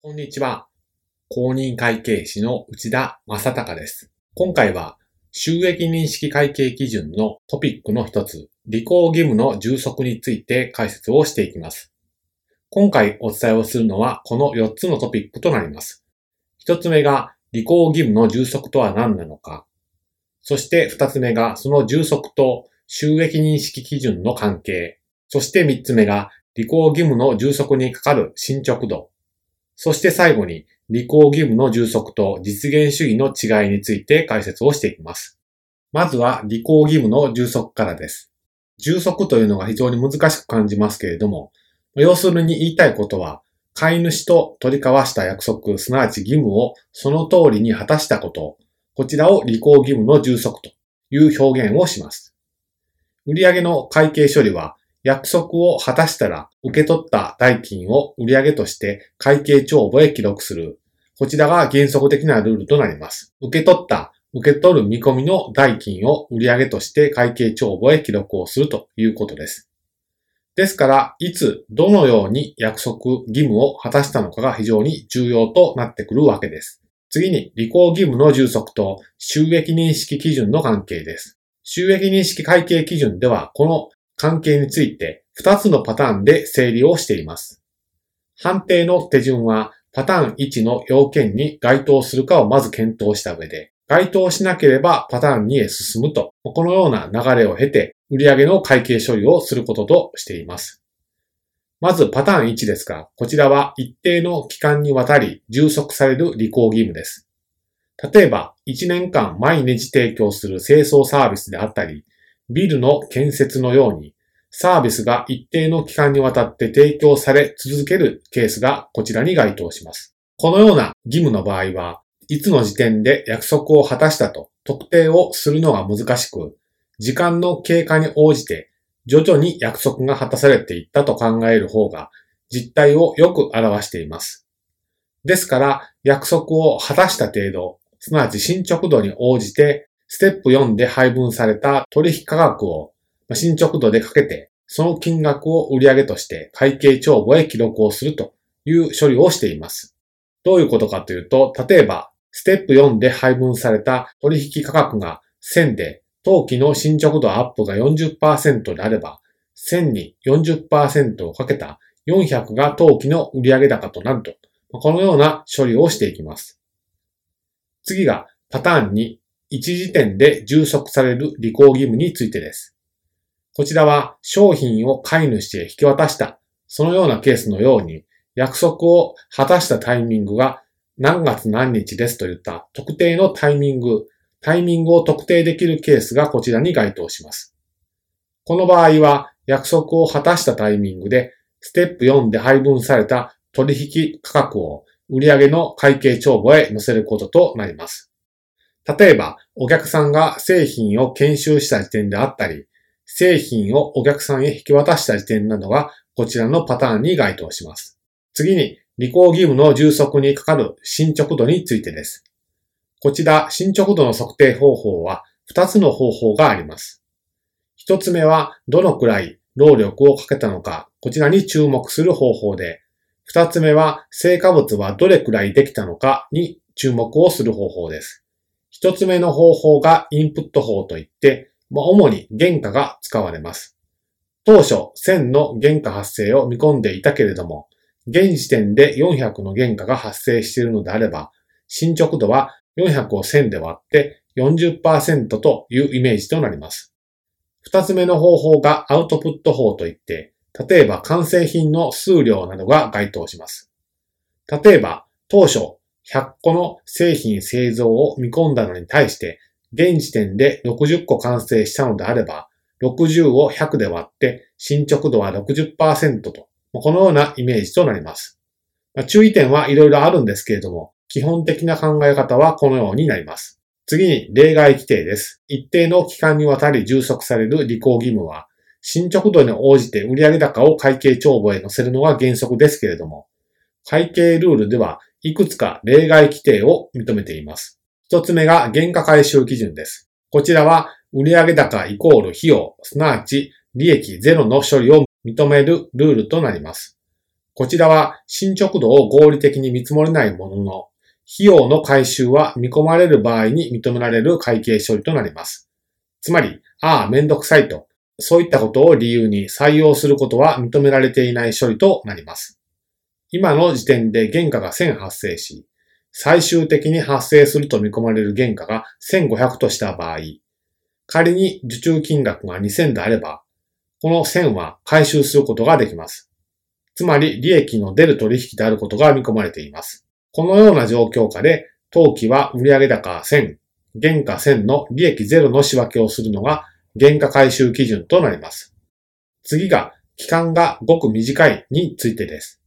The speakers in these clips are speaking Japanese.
こんにちは。公認会計士の内田正隆です。今回は収益認識会計基準のトピックの一つ、履行義務の充足について解説をしていきます。今回お伝えをするのはこの4つのトピックとなります。1つ目が履行義務の充足とは何なのか。そして2つ目がその充足と収益認識基準の関係。そして3つ目が履行義務の充足にかかる進捗度。そして最後に、履行義務の充足と実現主義の違いについて解説をしていきます。まずは、履行義務の充足からです。充足というのが非常に難しく感じますけれども、要するに言いたいことは、飼い主と取り交わした約束、すなわち義務をその通りに果たしたこと、こちらを履行義務の充足という表現をします。売上の会計処理は、約束を果たしたら受け取った代金を売上として会計帳簿へ記録する。こちらが原則的なルールとなります。受け取った、受け取る見込みの代金を売上として会計帳簿へ記録をするということです。ですから、いつ、どのように約束、義務を果たしたのかが非常に重要となってくるわけです。次に、履行義務の充足と収益認識基準の関係です。収益認識会計基準では、この関係について2つのパターンで整理をしています。判定の手順はパターン1の要件に該当するかをまず検討した上で、該当しなければパターン2へ進むと、このような流れを経て、売上の会計処理をすることとしています。まずパターン1ですが、こちらは一定の期間にわたり充足される履行義務です。例えば、1年間毎日提供する清掃サービスであったり、ビルの建設のように、サービスが一定の期間にわたって提供され続けるケースがこちらに該当します。このような義務の場合は、いつの時点で約束を果たしたと特定をするのが難しく、時間の経過に応じて徐々に約束が果たされていったと考える方が実態をよく表しています。ですから、約束を果たした程度、すなわち進捗度に応じてステップ4で配分された取引価格を進捗度でかけて、その金額を売上として会計帳簿へ記録をするという処理をしています。どういうことかというと、例えば、ステップ4で配分された取引価格が1000で、当期の進捗度アップが40%であれば、1000に40%をかけた400が当期の売上高となると、このような処理をしていきます。次がパターン2、一時点で充足される履行義務についてです。こちらは商品を飼い主へ引き渡した、そのようなケースのように、約束を果たしたタイミングが何月何日ですといった特定のタイミング、タイミングを特定できるケースがこちらに該当します。この場合は約束を果たしたタイミングで、ステップ4で配分された取引価格を売上の会計帳簿へ載せることとなります。例えば、お客さんが製品を研修した時点であったり、製品をお客さんへ引き渡した時点などがこちらのパターンに該当します。次に、履行義務の充足にかかる進捗度についてです。こちら、進捗度の測定方法は2つの方法があります。1つ目は、どのくらい労力をかけたのか、こちらに注目する方法で、2つ目は、成果物はどれくらいできたのかに注目をする方法です。一つ目の方法がインプット法といって、まあ、主に原価が使われます。当初1000の原価発生を見込んでいたけれども、現時点で400の原価が発生しているのであれば、進捗度は400を1000で割って40%というイメージとなります。二つ目の方法がアウトプット法といって、例えば完成品の数量などが該当します。例えば、当初100個の製品製造を見込んだのに対して、現時点で60個完成したのであれば、60を100で割って進捗度は60%と、このようなイメージとなります。注意点はいろいろあるんですけれども、基本的な考え方はこのようになります。次に例外規定です。一定の期間にわたり充足される履行義務は、進捗度に応じて売上高を会計帳簿へ載せるのが原則ですけれども、会計ルールではいくつか例外規定を認めています。一つ目が原価回収基準です。こちらは売上高イコール費用、すなわち利益ゼロの処理を認めるルールとなります。こちらは進捗度を合理的に見積もれないものの、費用の回収は見込まれる場合に認められる会計処理となります。つまり、ああ、めんどくさいと、そういったことを理由に採用することは認められていない処理となります。今の時点で原価が1000発生し、最終的に発生すると見込まれる原価が1500とした場合、仮に受注金額が2000であれば、この1000は回収することができます。つまり利益の出る取引であることが見込まれています。このような状況下で、当期は売上高1000、原価1000の利益0の仕分けをするのが原価回収基準となります。次が、期間がごく短いについてです。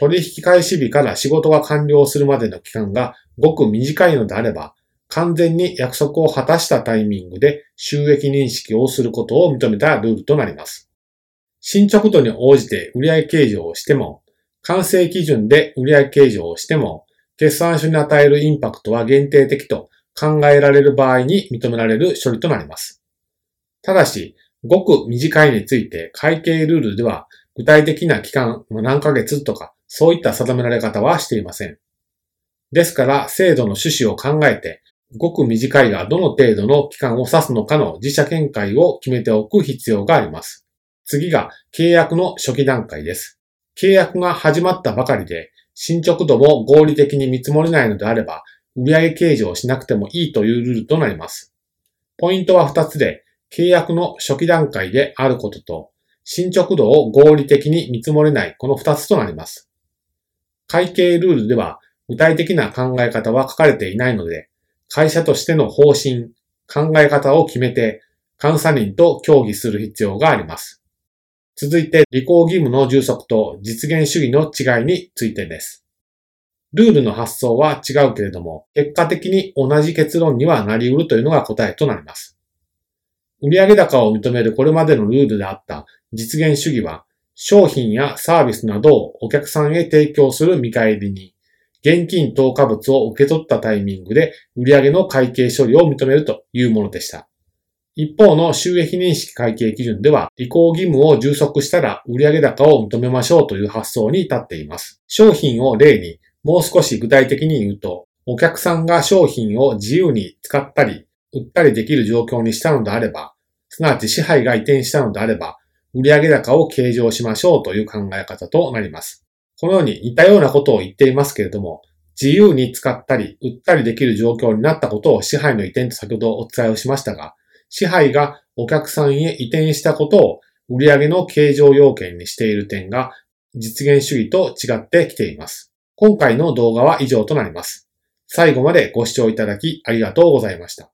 取引開始日から仕事が完了するまでの期間がごく短いのであれば、完全に約束を果たしたタイミングで収益認識をすることを認めたルールとなります。進捗度に応じて売上計上をしても、完成基準で売上計上をしても、決算書に与えるインパクトは限定的と考えられる場合に認められる処理となります。ただし、ごく短いについて会計ルールでは具体的な期間、何ヶ月とかそういった定められ方はしていません。ですから制度の趣旨を考えてごく短いがどの程度の期間を指すのかの自社見解を決めておく必要があります。次が契約の初期段階です。契約が始まったばかりで進捗度も合理的に見積もれないのであれば売上計上しなくてもいいというルールとなります。ポイントは2つで契約の初期段階であることと進捗度を合理的に見積もれないこの2つとなります。会計ルールでは具体的な考え方は書かれていないので会社としての方針、考え方を決めて、監査人と協議する必要があります。続いて、履行義務の充足と実現主義の違いについてです。ルールの発想は違うけれども、結果的に同じ結論にはなり得るというのが答えとなります。売上高を認めるこれまでのルールであった実現主義は、商品やサービスなどをお客さんへ提供する見返りに、現金投下物を受け取ったタイミングで売上の会計処理を認めるというものでした。一方の収益認識会計基準では、履行義務を充足したら売上高を認めましょうという発想に立っています。商品を例にもう少し具体的に言うと、お客さんが商品を自由に使ったり、売ったりできる状況にしたのであれば、すなわち支配が移転したのであれば、売上高を計上しましょうという考え方となります。このように似たようなことを言っていますけれども、自由に使ったり、売ったりできる状況になったことを支配の移転と先ほどお伝えをしましたが、支配がお客さんへ移転したことを売上の計上要件にしている点が実現主義と違ってきています。今回の動画は以上となります。最後までご視聴いただきありがとうございました。